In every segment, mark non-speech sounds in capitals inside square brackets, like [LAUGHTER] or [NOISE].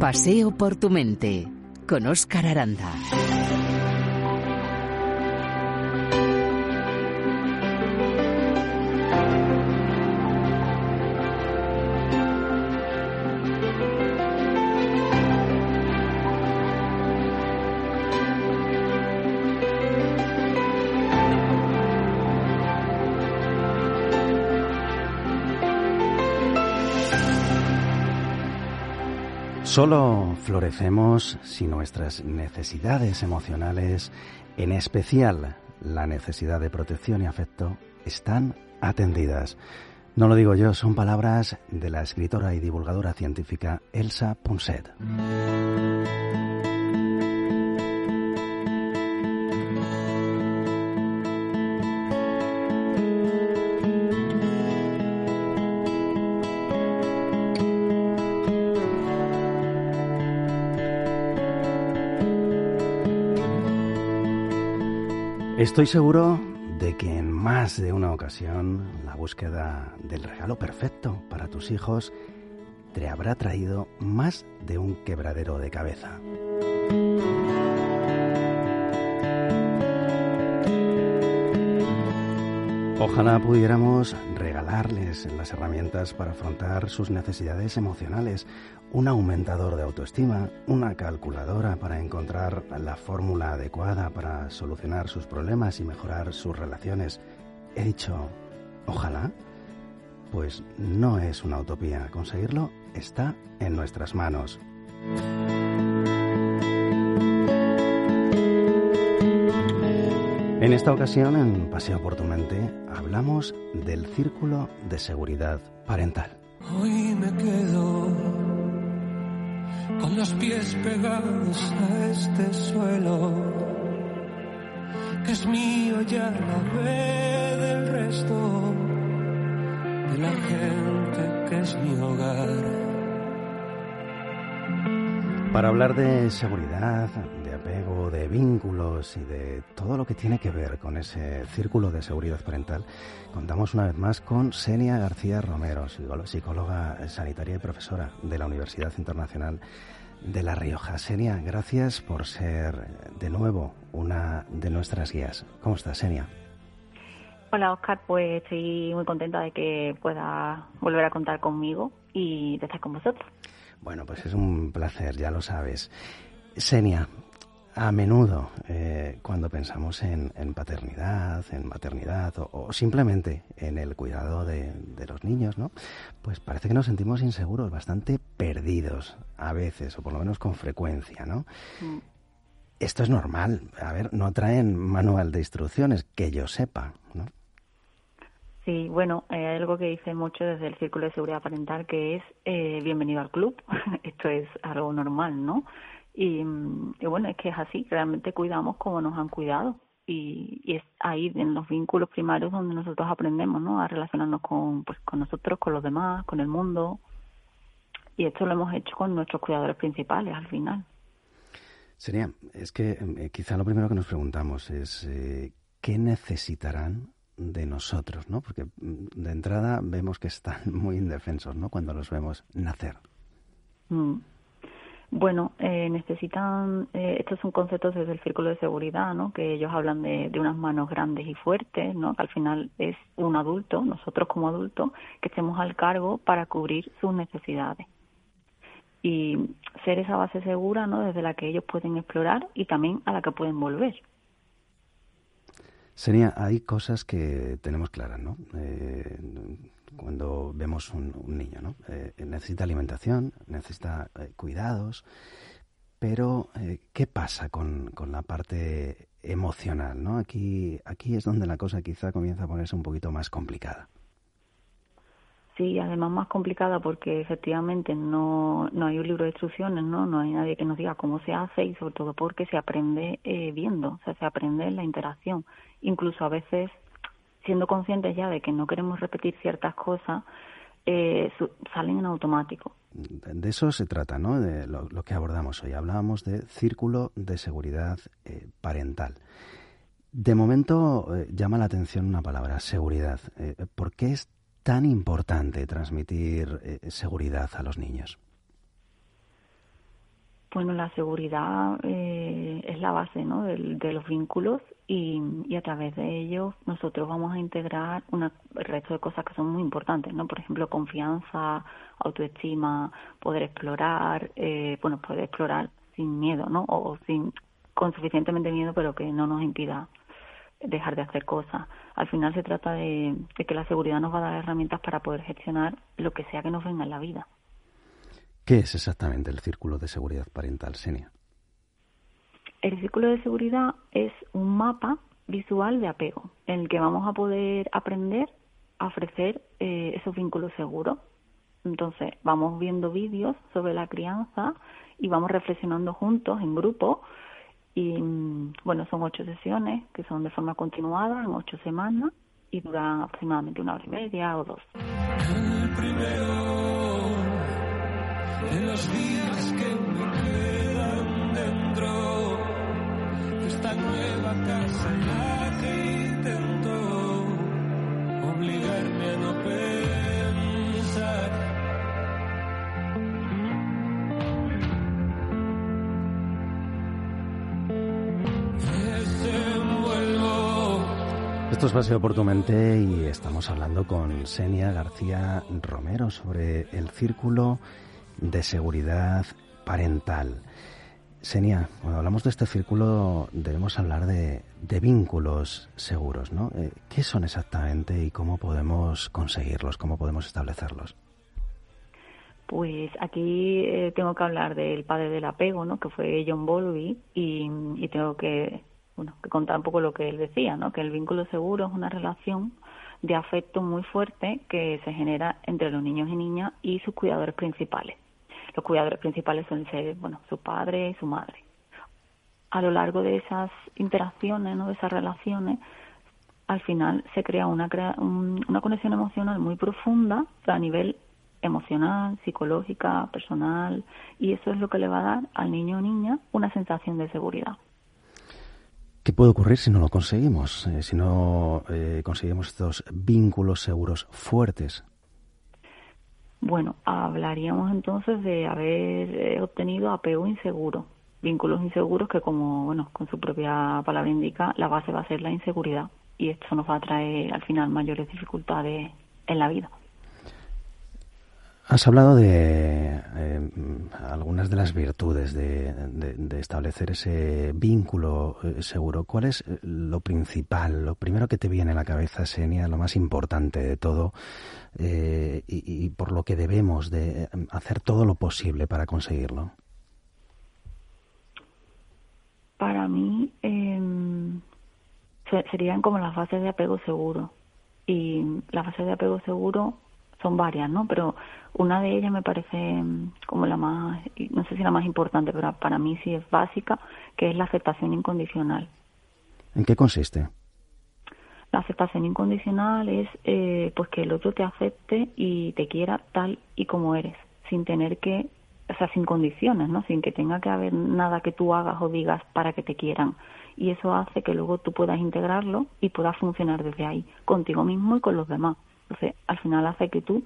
Paseo por tu mente con Óscar Aranda. Solo florecemos si nuestras necesidades emocionales, en especial la necesidad de protección y afecto, están atendidas. No lo digo yo, son palabras de la escritora y divulgadora científica Elsa Ponset. Estoy seguro de que en más de una ocasión la búsqueda del regalo perfecto para tus hijos te habrá traído más de un quebradero de cabeza. Ojalá pudiéramos las herramientas para afrontar sus necesidades emocionales, un aumentador de autoestima, una calculadora para encontrar la fórmula adecuada para solucionar sus problemas y mejorar sus relaciones. He dicho, ojalá. Pues no es una utopía. Conseguirlo está en nuestras manos. En esta ocasión, en Paseo por tu mente, hablamos del círculo de seguridad parental. Hoy me quedo con los pies pegados a este suelo, que es mío ya la ve del resto de la gente que es mi hogar. Para hablar de seguridad, de vínculos y de todo lo que tiene que ver con ese círculo de seguridad parental, contamos una vez más con Senia García Romero, psicóloga sanitaria y profesora de la Universidad Internacional de La Rioja. Senia, gracias por ser de nuevo una de nuestras guías. ¿Cómo estás, Senia? Hola, Oscar. Pues estoy muy contenta de que pueda volver a contar conmigo y de estar con vosotros. Bueno, pues es un placer, ya lo sabes. Senia, a menudo eh, cuando pensamos en, paternidad, en maternidad o, simplemente en el cuidado de, los niños, ¿no? Pues parece que nos sentimos inseguros, bastante perdidos a veces, o por lo menos con frecuencia, ¿no? Mm. Esto es normal. A ver, no traen manual de instrucciones, que yo sepa, ¿no? Sí, bueno, eh, hay algo que dice mucho desde el Círculo de Seguridad Parental que es eh, bienvenido al club. [LAUGHS] Esto es algo normal, ¿no? Y, bueno, es que es así, realmente cuidamos como nos han cuidado. Y, y, es ahí en los vínculos primarios donde nosotros aprendemos, ¿no? A relacionarnos con, pues, con nosotros, con los demás, con el mundo. Y esto lo hemos hecho con nuestros cuidadores principales al final. Sería, es que eh, quizá lo primero que nos preguntamos es, ¿qué necesitarán de nosotros, ¿no? Porque mm, de entrada vemos que están [LAUGHS] muy indefensos, ¿no? Cuando los vemos nacer. Mm. Bueno, eh, necesitan, eh, estos son conceptos desde el círculo de seguridad, ¿no? Que ellos hablan de, unas manos grandes y fuertes, ¿no? Que al final es un adulto, nosotros como adultos, que estemos al cargo para cubrir sus necesidades y ser esa base segura, ¿no? Desde la que ellos pueden explorar y también a la que pueden volver. Sería, hay cosas que tenemos claras, ¿no? Eh, cuando vemos un, niño, ¿no? Eh, necesita alimentación, necesita eh, cuidados, pero ¿qué pasa con, con, la parte emocional, ¿no? Aquí, aquí es donde la cosa quizá comienza a ponerse un poquito más complicada. Sí, además más complicada porque efectivamente no, no hay un libro de instrucciones, ¿no? No hay nadie que nos diga cómo se hace y sobre todo porque se aprende eh, viendo, o sea, se aprende en la interacción. Incluso a veces, siendo conscientes ya de que no queremos repetir ciertas cosas, eh, salen en automático. De eso se trata, ¿no? De lo, que abordamos hoy. Hablábamos de círculo de seguridad eh, parental. De momento llama la atención una palabra, seguridad. ¿Por qué es tan importante transmitir eh, seguridad a los niños? Bueno, la seguridad eh, es la base ¿no? de, de los vínculos y, y, a través de ellos nosotros vamos a integrar un resto de cosas que son muy importantes, ¿no? Por ejemplo, confianza, autoestima, poder explorar, eh, bueno, poder explorar sin miedo, ¿no? O sin con suficientemente miedo, pero que no nos impida dejar de hacer cosas. Al final se trata de, de que la seguridad nos va a dar herramientas para poder gestionar lo que sea que nos venga en la vida. ¿Qué es exactamente el círculo de seguridad parental, Senia? El círculo de seguridad es un mapa visual de apego en el que vamos a poder aprender a ofrecer eh, esos vínculos seguros. Entonces, vamos viendo vídeos sobre la crianza y vamos reflexionando juntos en grupo. Y bueno, son ocho sesiones que son de forma continuada en ocho semanas y duran aproximadamente una hora y media o dos. El primero de los días que casa intento obligarme a no pensar. Esto es Paseo por tu mente y estamos hablando con Senia García Romero sobre el círculo de seguridad parental. Senia, cuando hablamos de este círculo debemos hablar de, vínculos seguros, ¿no? Eh, ¿Qué son exactamente y cómo podemos conseguirlos, cómo podemos establecerlos? Pues aquí eh, tengo que hablar del padre del apego, ¿no? Que fue John Bowlby y, y tengo que, bueno, que contar un poco lo que él decía, ¿no? Que el vínculo seguro es una relación de afecto muy fuerte que se genera entre los niños y niñas y sus cuidadores principales. Los cuidadores principales suelen ser, bueno, su padre y su madre. A lo largo de esas interacciones, ¿no? De esas relaciones, al final se crea una, una conexión emocional muy profunda a nivel emocional, psicológica, personal, y eso es lo que le va a dar al niño o niña una sensación de seguridad. ¿Qué puede ocurrir si no lo conseguimos? Eh, si no eh, conseguimos estos vínculos seguros fuertes. Bueno, hablaríamos entonces de haber eh, obtenido apego inseguro, vínculos inseguros que como, bueno, con su propia palabra indica, la base va a ser la inseguridad y esto nos va a traer al final mayores dificultades en la vida. Has hablado de eh, algunas de las virtudes de, establecer ese vínculo eh, seguro. ¿Cuál es eh, lo principal, lo primero que te viene a la cabeza, Senia, lo más importante de todo eh, y, y por lo que debemos de hacer todo lo posible para conseguirlo? Para mí se- serían como las fases de apego seguro. Y las fases de apego seguro son varias, ¿no? Pero una de ellas me parece mm, como la más, no sé si la más importante, pero para mí sí es básica, que es la aceptación incondicional. ¿En qué consiste? La aceptación incondicional es eh, pues que el otro te acepte y te quiera tal y como eres, sin tener que, o sea, sin condiciones, ¿no? Sin que tenga que haber nada que tú hagas o digas para que te quieran. Y eso hace que luego tú puedas integrarlo y puedas funcionar desde ahí, contigo mismo y con los demás. Entonces, al final hace que tú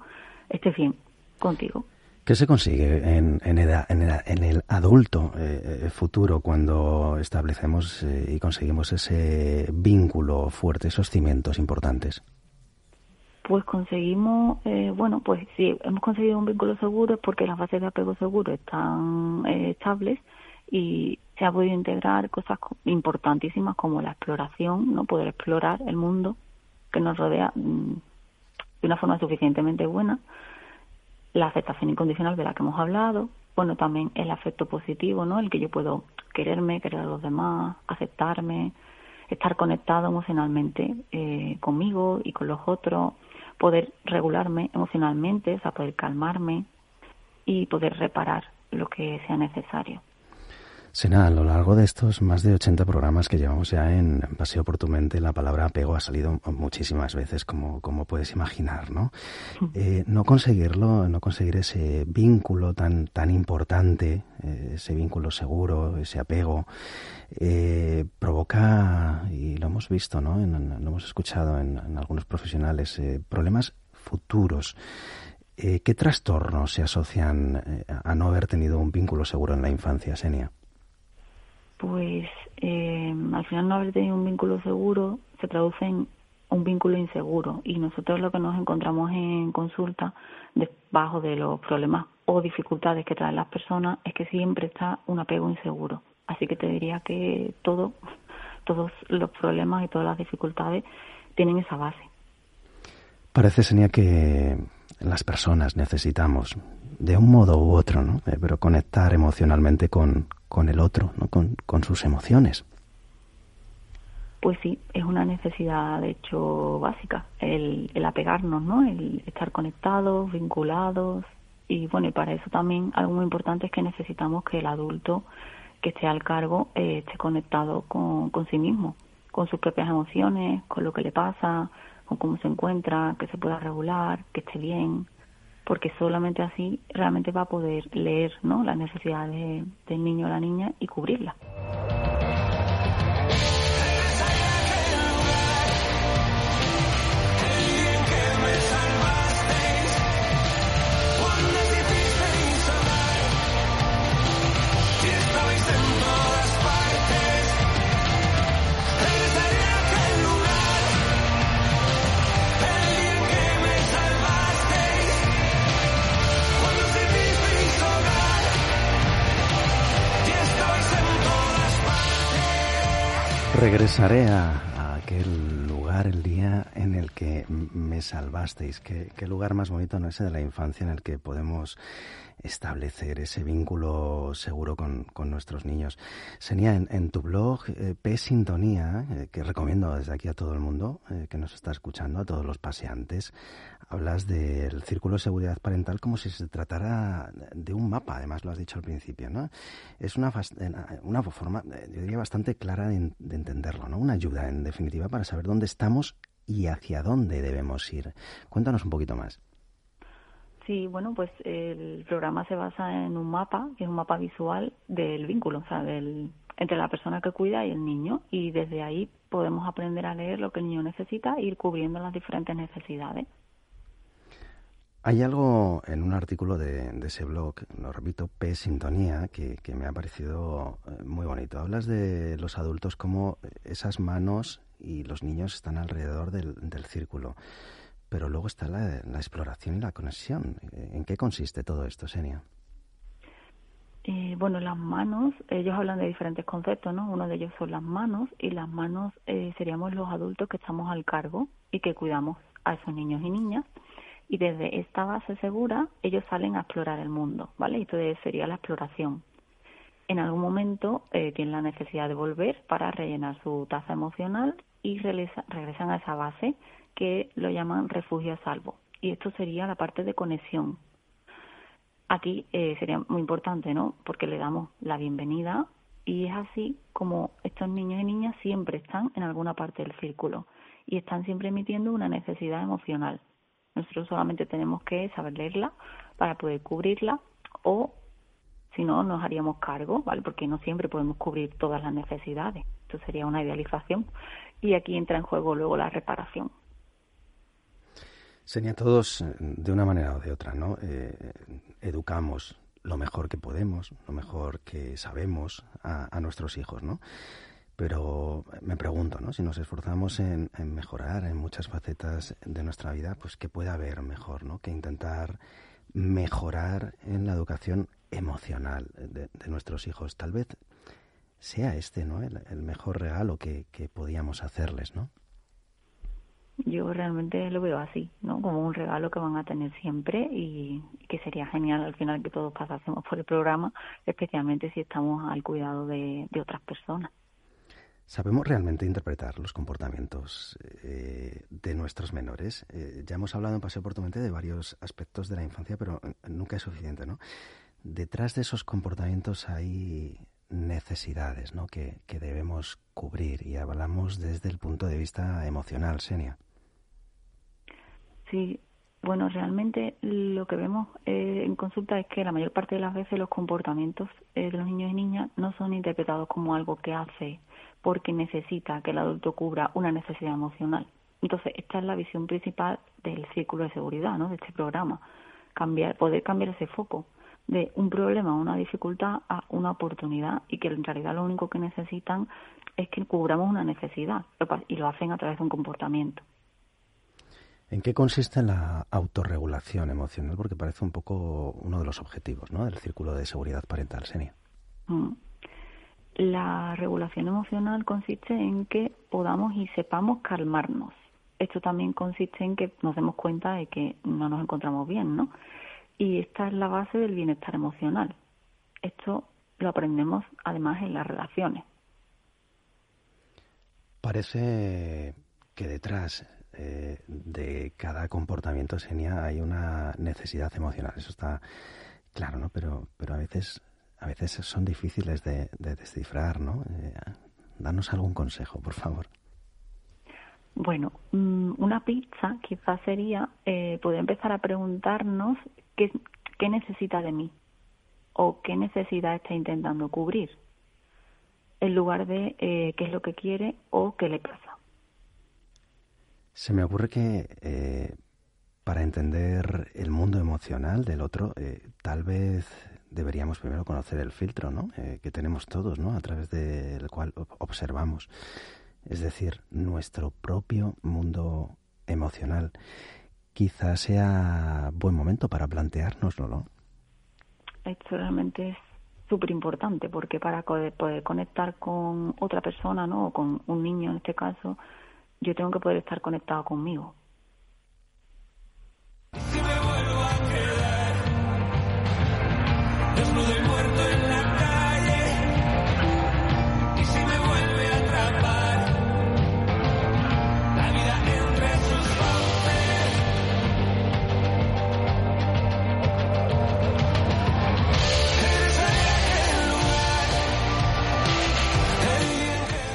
estés bien contigo. ¿Qué se consigue en, en, edad- en edad- en el adulto eh, eh, futuro cuando establecemos eh, y conseguimos ese vínculo fuerte, esos cimientos importantes? Pues conseguimos, eh, bueno, pues si hemos conseguido un vínculo seguro es porque las bases de apego seguro están eh, estables y se ha podido integrar cosas co- importantísimas como la exploración, no poder explorar el mundo que nos rodea mm, de una forma suficientemente buena, la aceptación incondicional de la que hemos hablado, bueno, también el afecto positivo, ¿no? El que yo puedo quererme, querer a los demás, aceptarme, estar conectado emocionalmente eh, conmigo y con los otros, poder regularme emocionalmente, o sea, poder calmarme y poder reparar lo que sea necesario. Sena, a lo largo de estos más de 80 programas que llevamos ya en Paseo por tu mente, la palabra apego ha salido muchísimas veces, como, puedes imaginar, ¿no? Eh, no conseguirlo, no conseguir ese vínculo tan, tan importante, eh, ese vínculo seguro, ese apego, eh, provoca, y lo hemos visto, ¿no? Lo hemos escuchado en, en algunos profesionales, eh, problemas futuros. Eh, ¿Qué trastornos se asocian a no haber tenido un vínculo seguro en la infancia, Senia? Pues eh, al final no haber tenido un vínculo seguro se traduce en un vínculo inseguro y nosotros lo que nos encontramos en consulta debajo de los problemas o dificultades que traen las personas es que siempre está un apego inseguro. Así que te diría que todo, [LAUGHS] todos los problemas y todas las dificultades tienen esa base. Parece, Senia, que las personas necesitamos, de un modo u otro, ¿no? Eh, pero conectar emocionalmente con, con el otro, ¿no? con, con sus emociones. Pues sí, es una necesidad de hecho básica, el, el apegarnos, ¿no? El estar conectados, vinculados y bueno, y para eso también algo muy importante es que necesitamos que el adulto que esté al cargo eh, esté conectado con, con sí mismo, con sus propias emociones, con lo que le pasa, con cómo se encuentra, que se pueda regular, que esté bien, porque solamente así realmente va a poder leer ¿no? las necesidades del niño o la niña y cubrirlas. Regresaré a, aquel lugar el día en el que me salvasteis. ¿Qué, lugar más bonito no ese de la infancia en el que podemos establecer ese vínculo seguro con, nuestros niños. Senia, en, tu blog eh, P Sintonía, eh, que recomiendo desde aquí a todo el mundo eh, que nos está escuchando, a todos los paseantes, hablas del círculo de seguridad parental como si se tratara de un mapa, además lo has dicho al principio, ¿no? Es una, una forma, yo diría, bastante clara de, de entenderlo, ¿no? Una ayuda, en definitiva, para saber dónde estamos y hacia dónde debemos ir. Cuéntanos un poquito más. Sí, bueno, pues el programa se basa en un mapa, que es un mapa visual del vínculo, o sea, del, entre la persona que cuida y el niño, y desde ahí podemos aprender a leer lo que el niño necesita e ir cubriendo las diferentes necesidades. Hay algo en un artículo de, ese blog, lo repito, P Sintonía, que, que, me ha parecido eh, muy bonito. Hablas de los adultos como esas manos y los niños están alrededor del, del círculo. Pero luego está la, exploración y la conexión. ¿En qué consiste todo esto, Senia? Eh, bueno, las manos, ellos hablan de diferentes conceptos, ¿no? Uno de ellos son las manos y las manos eh, seríamos los adultos que estamos al cargo y que cuidamos a esos niños y niñas. Y desde esta base segura, ellos salen a explorar el mundo, ¿vale? Y entonces sería la exploración. En algún momento eh, tienen la necesidad de volver para rellenar su taza emocional y regresan a esa base que lo llaman refugio a salvo. Y esto sería la parte de conexión. Aquí eh, sería muy importante, ¿no? Porque le damos la bienvenida y es así como estos niños y niñas siempre están en alguna parte del círculo y están siempre emitiendo una necesidad emocional. Nosotros solamente tenemos que saber leerla para poder cubrirla o si no nos haríamos cargo, ¿vale? Porque no siempre podemos cubrir todas las necesidades. Esto sería una idealización y aquí entra en juego luego la reparación. Sería todos, eh, de una manera o de otra, ¿no? Eh, educamos lo mejor que podemos, lo mejor que sabemos a, nuestros hijos, ¿no? Pero me pregunto, ¿no? Si nos esforzamos en, mejorar en muchas facetas de nuestra vida, pues ¿qué puede haber mejor, ¿no? Que intentar mejorar en la educación emocional de, nuestros hijos. Tal vez sea este, ¿no? El, el mejor regalo que, que podíamos hacerles, ¿no? yo realmente lo veo así, ¿no? Como un regalo que van a tener siempre y que sería genial al final que todos pasásemos por el programa, especialmente si estamos al cuidado de, otras personas. ¿Sabemos realmente interpretar los comportamientos eh, de nuestros menores? Eh, ya hemos hablado en Paseo por tu mente de varios aspectos de la infancia, pero nunca es suficiente, ¿no? Detrás de esos comportamientos hay necesidades ¿no? que, que debemos cubrir y hablamos desde el punto de vista emocional, Senia. Sí, bueno, realmente lo que vemos eh, en consulta es que la mayor parte de las veces los comportamientos eh, de los niños y niñas no son interpretados como algo que hace porque necesita que el adulto cubra una necesidad emocional. Entonces, esta es la visión principal del círculo de seguridad, ¿no? De este programa, cambiar, poder cambiar ese foco de un problema, una dificultad a una oportunidad y que en realidad lo único que necesitan es que cubramos una necesidad y lo hacen a través de un comportamiento. ¿En qué consiste la autorregulación emocional? Porque parece un poco uno de los objetivos ¿no? del círculo de seguridad parental, Senia. Mm. La regulación emocional consiste en que podamos y sepamos calmarnos. Esto también consiste en que nos demos cuenta de que no nos encontramos bien, ¿no? Y esta es la base del bienestar emocional. Esto lo aprendemos además en las relaciones. Parece que detrás eh, de cada comportamiento Senia hay una necesidad emocional. Eso está claro, ¿no? Pero, pero a veces a veces son difíciles de, descifrar, ¿no? Eh, danos algún consejo, por favor. Bueno, mm, una pizza quizás sería eh, poder empezar a preguntarnos qué, necesita de mí o qué necesidad está intentando cubrir, en lugar de eh, qué es lo que quiere o qué le pasa. Se me ocurre que eh, para entender el mundo emocional del otro, tal vez deberíamos primero conocer el filtro ¿no? Eh, que tenemos todos, ¿no? a través del cual observamos. Es decir, nuestro propio mundo emocional. Quizás sea buen momento para planteárnoslo, ¿no? Esto realmente es súper importante porque para poder conectar con otra persona, ¿no? O con un niño en este caso, yo tengo que poder estar conectado conmigo.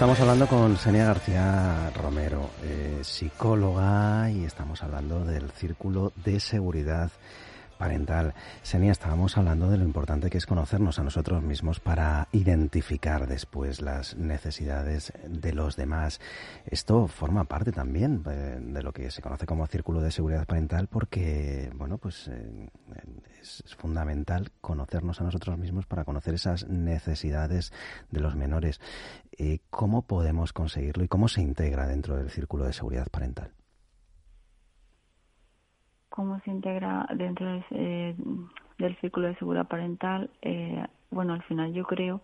Estamos hablando con Senia García Romero, eh, psicóloga, y estamos hablando del Círculo de Seguridad parental. Senia, estábamos hablando de lo importante que es conocernos a nosotros mismos para identificar después las necesidades de los demás. Esto forma parte también eh, de lo que se conoce como círculo de seguridad parental porque, bueno, pues eh, es fundamental conocernos a nosotros mismos para conocer esas necesidades de los menores. Eh, ¿Cómo podemos conseguirlo y cómo se integra dentro del círculo de seguridad parental? Cómo se integra dentro del círculo de seguridad parental, eh, bueno, al final yo creo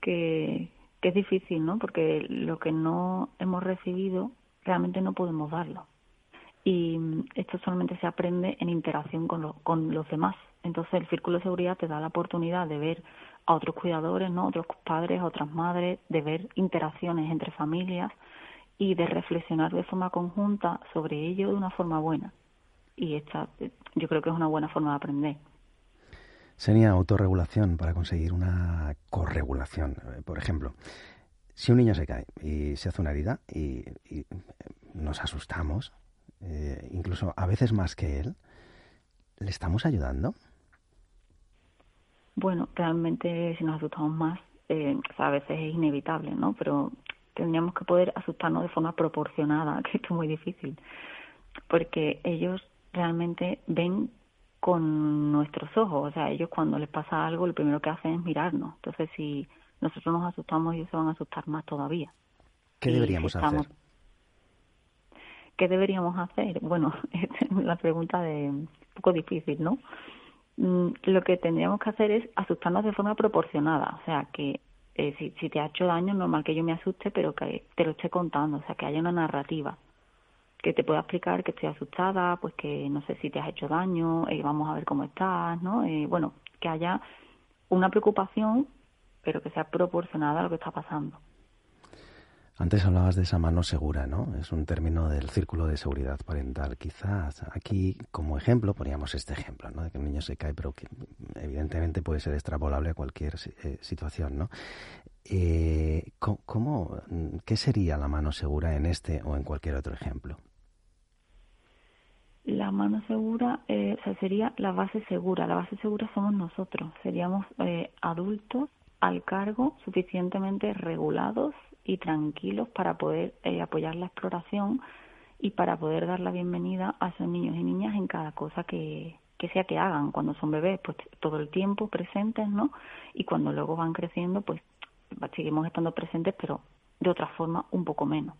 que, es difícil, ¿no? Porque lo que no hemos recibido realmente no podemos darlo. Y esto solamente se aprende en interacción con, con los demás. Entonces el círculo de seguridad te da la oportunidad de ver a otros cuidadores, ¿no? Otros padres, otras madres, de ver interacciones entre familias y de reflexionar de forma conjunta sobre ello de una forma buena y esta yo creo que es una buena forma de aprender. Sería autorregulación para conseguir una corregulación. Eh, por ejemplo, si un niño se cae y se hace una herida y, eh, nos asustamos, eh, incluso a veces más que él, ¿le estamos ayudando? Bueno, realmente si nos asustamos más, a veces es inevitable, ¿no? Pero tendríamos que poder asustarnos de forma proporcionada, [LAUGHS] que esto es muy difícil, porque ellos realmente ven con nuestros ojos. O sea, ellos cuando les pasa algo, lo primero que hacen es mirarnos. Entonces, si nosotros nos asustamos, ellos se van a asustar más todavía. ¿Qué deberíamos hacer? ¿Qué deberíamos hacer? Bueno, [LAUGHS] es la pregunta de un poco difícil, ¿no? Mm, lo que tendríamos que hacer es asustarnos de forma proporcionada. O sea, que eh, si, si te ha hecho daño, normal que yo me asuste, pero que te lo esté contando. O sea, que haya una narrativa que te pueda explicar que estoy asustada, pues que no sé si te has hecho daño, eh, vamos a ver cómo estás, ¿no? Eh, bueno, que haya una preocupación, pero que sea proporcionada a lo que está pasando. Antes hablabas de esa mano segura, ¿no? Es un término del círculo de seguridad parental. Quizás aquí, como ejemplo, poníamos este ejemplo, ¿no? De que un niño se cae, pero que evidentemente puede ser extrapolable a cualquier eh, situación, ¿no? Eh, ¿cómo, ¿Qué sería la mano segura en este o en cualquier otro ejemplo? La mano segura eh, sería la base segura. La base segura somos nosotros. Seríamos eh, adultos al cargo, suficientemente regulados y tranquilos para poder eh, apoyar la exploración y para poder dar la bienvenida a esos niños y niñas en cada cosa que, que sea que hagan cuando son bebés, pues todo el tiempo presentes, ¿no? Y cuando luego van creciendo, pues seguimos estando presentes, pero de otra forma un poco menos.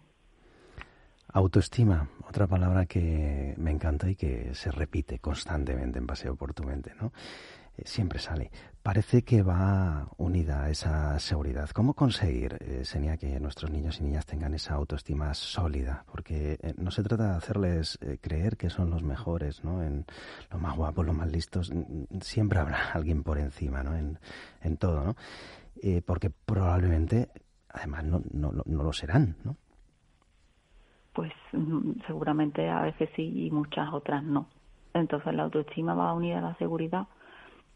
Autoestima, otra palabra que me encanta y que se repite constantemente en Paseo por tu mente, ¿no? Eh, siempre sale. Parece que va unida a esa seguridad. ¿Cómo conseguir, eh, Senia, que nuestros niños y niñas tengan esa autoestima sólida? Porque eh, no se trata de hacerles creer que son los mejores, ¿no? En lo más guapos, lo más listos. Siempre habrá [LAUGHS] alguien por encima, ¿no? En, en todo, ¿no? porque probablemente, además, no, no, no lo serán, ¿no? Pues mm, seguramente a veces sí y muchas otras no. Entonces la autoestima va unida a la seguridad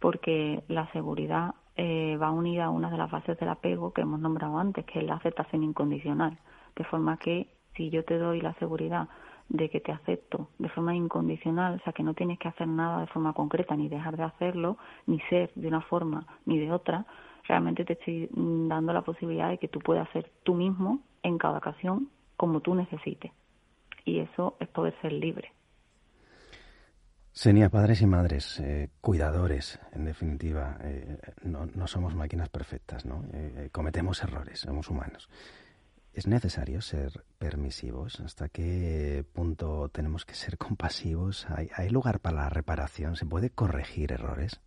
porque la seguridad eh, va unida a una de las bases del apego que hemos nombrado antes, que es la aceptación incondicional. De forma que si yo te doy la seguridad de que te acepto de forma incondicional, o sea, que no tienes que hacer nada de forma concreta, ni dejar de hacerlo, ni ser de una forma ni de otra, realmente te estoy dando la posibilidad de que tú puedas ser tú mismo en cada ocasión como tú necesites. Y eso es poder ser libre. Senia, padres y madres, eh, cuidadores, en definitiva, eh, no, no, somos máquinas perfectas, ¿no? Eh, cometemos errores, somos humanos. ¿Es necesario ser permisivos? ¿Hasta qué punto tenemos que ser compasivos? ¿Hay, ¿Hay lugar para la reparación? ¿Se puede corregir errores?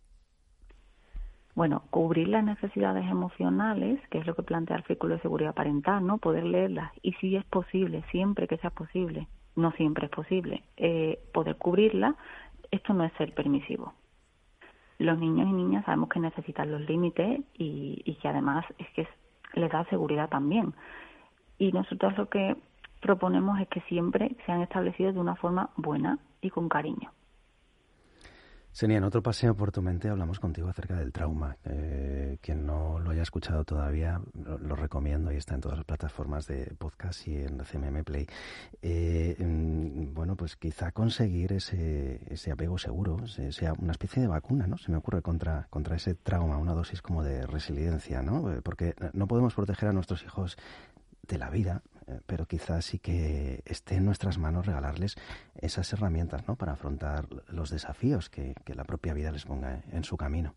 Bueno, cubrir las necesidades emocionales, que es lo que plantea el Círculo de Seguridad Parental, ¿no? Poder leerlas. Y si es posible, siempre que sea posible, no siempre es posible, eh, poder cubrirlas, esto no es ser permisivo. Los niños y niñas sabemos que necesitan los límites y, y que además es que les da seguridad también. Y nosotros lo que proponemos es que siempre sean establecidos de una forma buena y con cariño. Senia, en otro paseo por tu mente hablamos contigo acerca del trauma. Eh, quien no lo haya escuchado todavía, lo, recomiendo y está en todas las plataformas de podcast y en CMM Play. Eh, mm, bueno, pues quizá conseguir ese, ese apego seguro sea una especie de vacuna, ¿no? Se me ocurre contra, contra ese trauma, una dosis como de resiliencia, ¿no? Eh, porque no podemos proteger a nuestros hijos de la vida, pero quizás sí que esté en nuestras manos regalarles esas herramientas ¿no? para afrontar los desafíos que, la propia vida les ponga en su camino.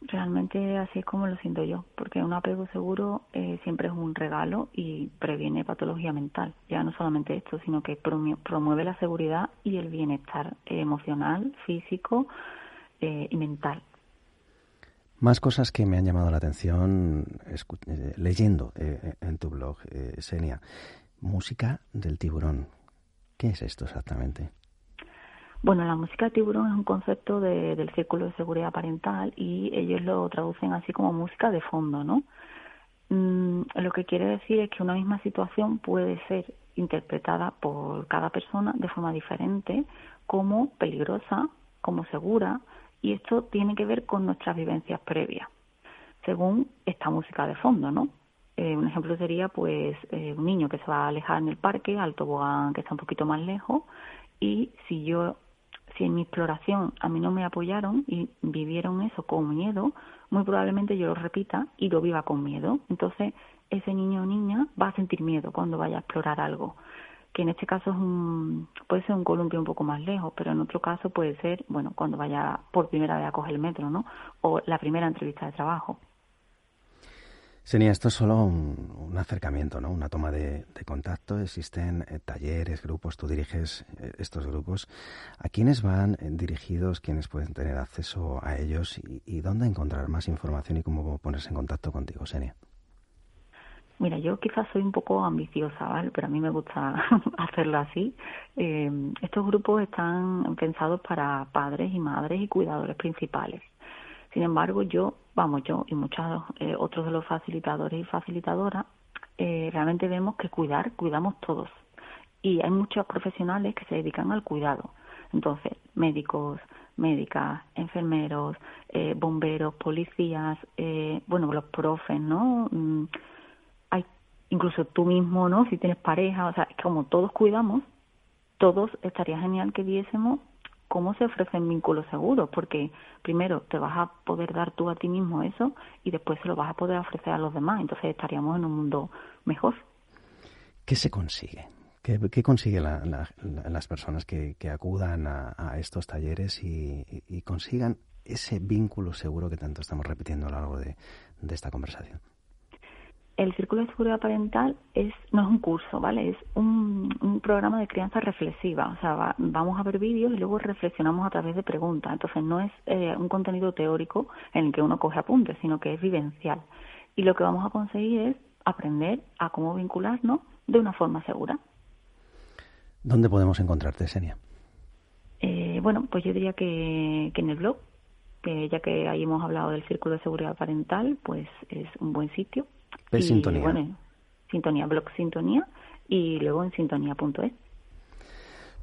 Realmente así es como lo siento yo, porque un apego seguro eh, siempre es un regalo y previene patología mental. Ya no solamente esto, sino que promueve la seguridad y el bienestar emocional, físico eh, y mental. Más cosas que me han llamado la atención eh, leyendo eh, eh, en tu blog, Senia. Música del tiburón. ¿Qué es esto exactamente? Bueno, la música del tiburón es un concepto del Círculo de Seguridad Parental y ellos lo traducen así como música de fondo, ¿no? Mm, lo que quiere decir es que una misma situación puede ser interpretada por cada persona de forma diferente como peligrosa, como segura, y esto tiene que ver con nuestras vivencias previas, según esta música de fondo, ¿no? Eh, un ejemplo sería, pues, eh, un niño que se va a alejar en el parque, al tobogán que está un poquito más lejos, y si yo, si en mi exploración a mí no me apoyaron y vivieron eso con miedo, muy probablemente yo lo repita y lo viva con miedo. Entonces, ese niño o niña va a sentir miedo cuando vaya a explorar algo que en este caso es un, puede ser un columpio un poco más lejos, pero en otro caso puede ser, bueno, cuando vaya por primera vez a coger el metro, ¿no? O la primera entrevista de trabajo. Senia, esto es solo un, acercamiento, ¿no? Una toma de, contacto. Existen eh, talleres, grupos, tú diriges eh, estos grupos. ¿A quiénes van eh, dirigidos? ¿Quiénes pueden tener acceso a ellos? Y, y, dónde encontrar más información y cómo ponerse en contacto contigo, Senia? Mira, yo quizás soy un poco ambiciosa, ¿vale? Pero a mí me gusta [LAUGHS] hacerlo así. Eh, estos grupos están pensados para padres y madres y cuidadores principales. Sin embargo, yo, vamos, yo y muchos eh, otros de los facilitadores y facilitadoras, eh, realmente vemos que cuidar, cuidamos todos. Y hay muchos profesionales que se dedican al cuidado. Entonces, médicos, médicas, enfermeros, eh, bomberos, policías, eh, bueno, los profes, ¿no? Mm, incluso tú mismo, ¿no? Si tienes pareja, o sea, como todos cuidamos, todos estaría genial que viésemos cómo se ofrecen vínculos seguros, porque primero te vas a poder dar tú a ti mismo eso y después se lo vas a poder ofrecer a los demás, entonces estaríamos en un mundo mejor. ¿Qué se consigue ¿Qué, consiguen las personas que, acudan a, estos talleres y, consigan ese vínculo seguro que tanto estamos repitiendo a lo largo de esta conversación? El Círculo de Seguridad Parental es no es un curso, ¿vale? Es un, un programa de crianza reflexiva. O sea, vamos a ver vídeos y luego reflexionamos a través de preguntas. Entonces, no es eh, un contenido teórico en el que uno coge apuntes, sino que es vivencial. Y lo que vamos a conseguir es aprender a cómo vincularnos de una forma segura. ¿Dónde podemos encontrarte, Senia? Eh, bueno, pues yo diría que, que en el blog, que ya que ahí hemos hablado del Círculo de Seguridad Parental, pues es un buen sitio Sintonía. Bueno, Sintonía, blog Sintonía y luego en sintonía.es.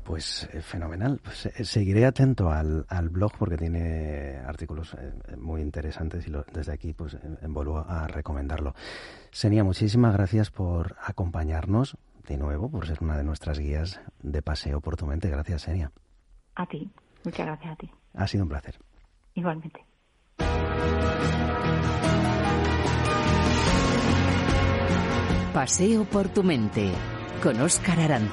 Pues eh, fenomenal. Pues, eh, seguiré atento al, al, blog porque tiene artículos eh, muy interesantes y desde aquí pues vuelvo a recomendarlo. Senia, muchísimas gracias por acompañarnos de nuevo, por ser una de nuestras guías de paseo por tu mente. Gracias, Senia. A ti. Muchas gracias a ti. Ha sido un placer. Igualmente. Paseo por tu mente con Óscar Aranda.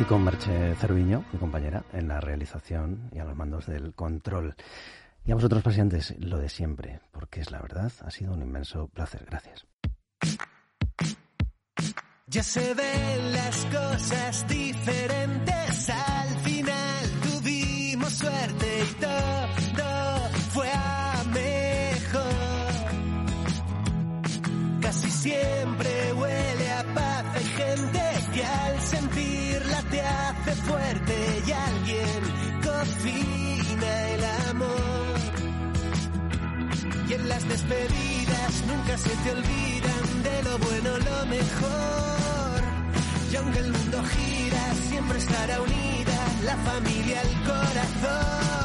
Y con Merche Cerviño, mi compañera, en la realización y a los mandos del control. Y a vosotros, pacientes, lo de siempre, porque es la verdad, ha sido un inmenso placer. Gracias. Ya se ven las cosas diferentes, al final tuvimos suerte y todo siempre huele a paz. Hay gente que al sentirla te hace fuerte y alguien cocina el amor. Y en las despedidas nunca se te olvidan de lo bueno, lo mejor. Y aunque el mundo gira, siempre estará unida la familia, el corazón.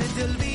Estar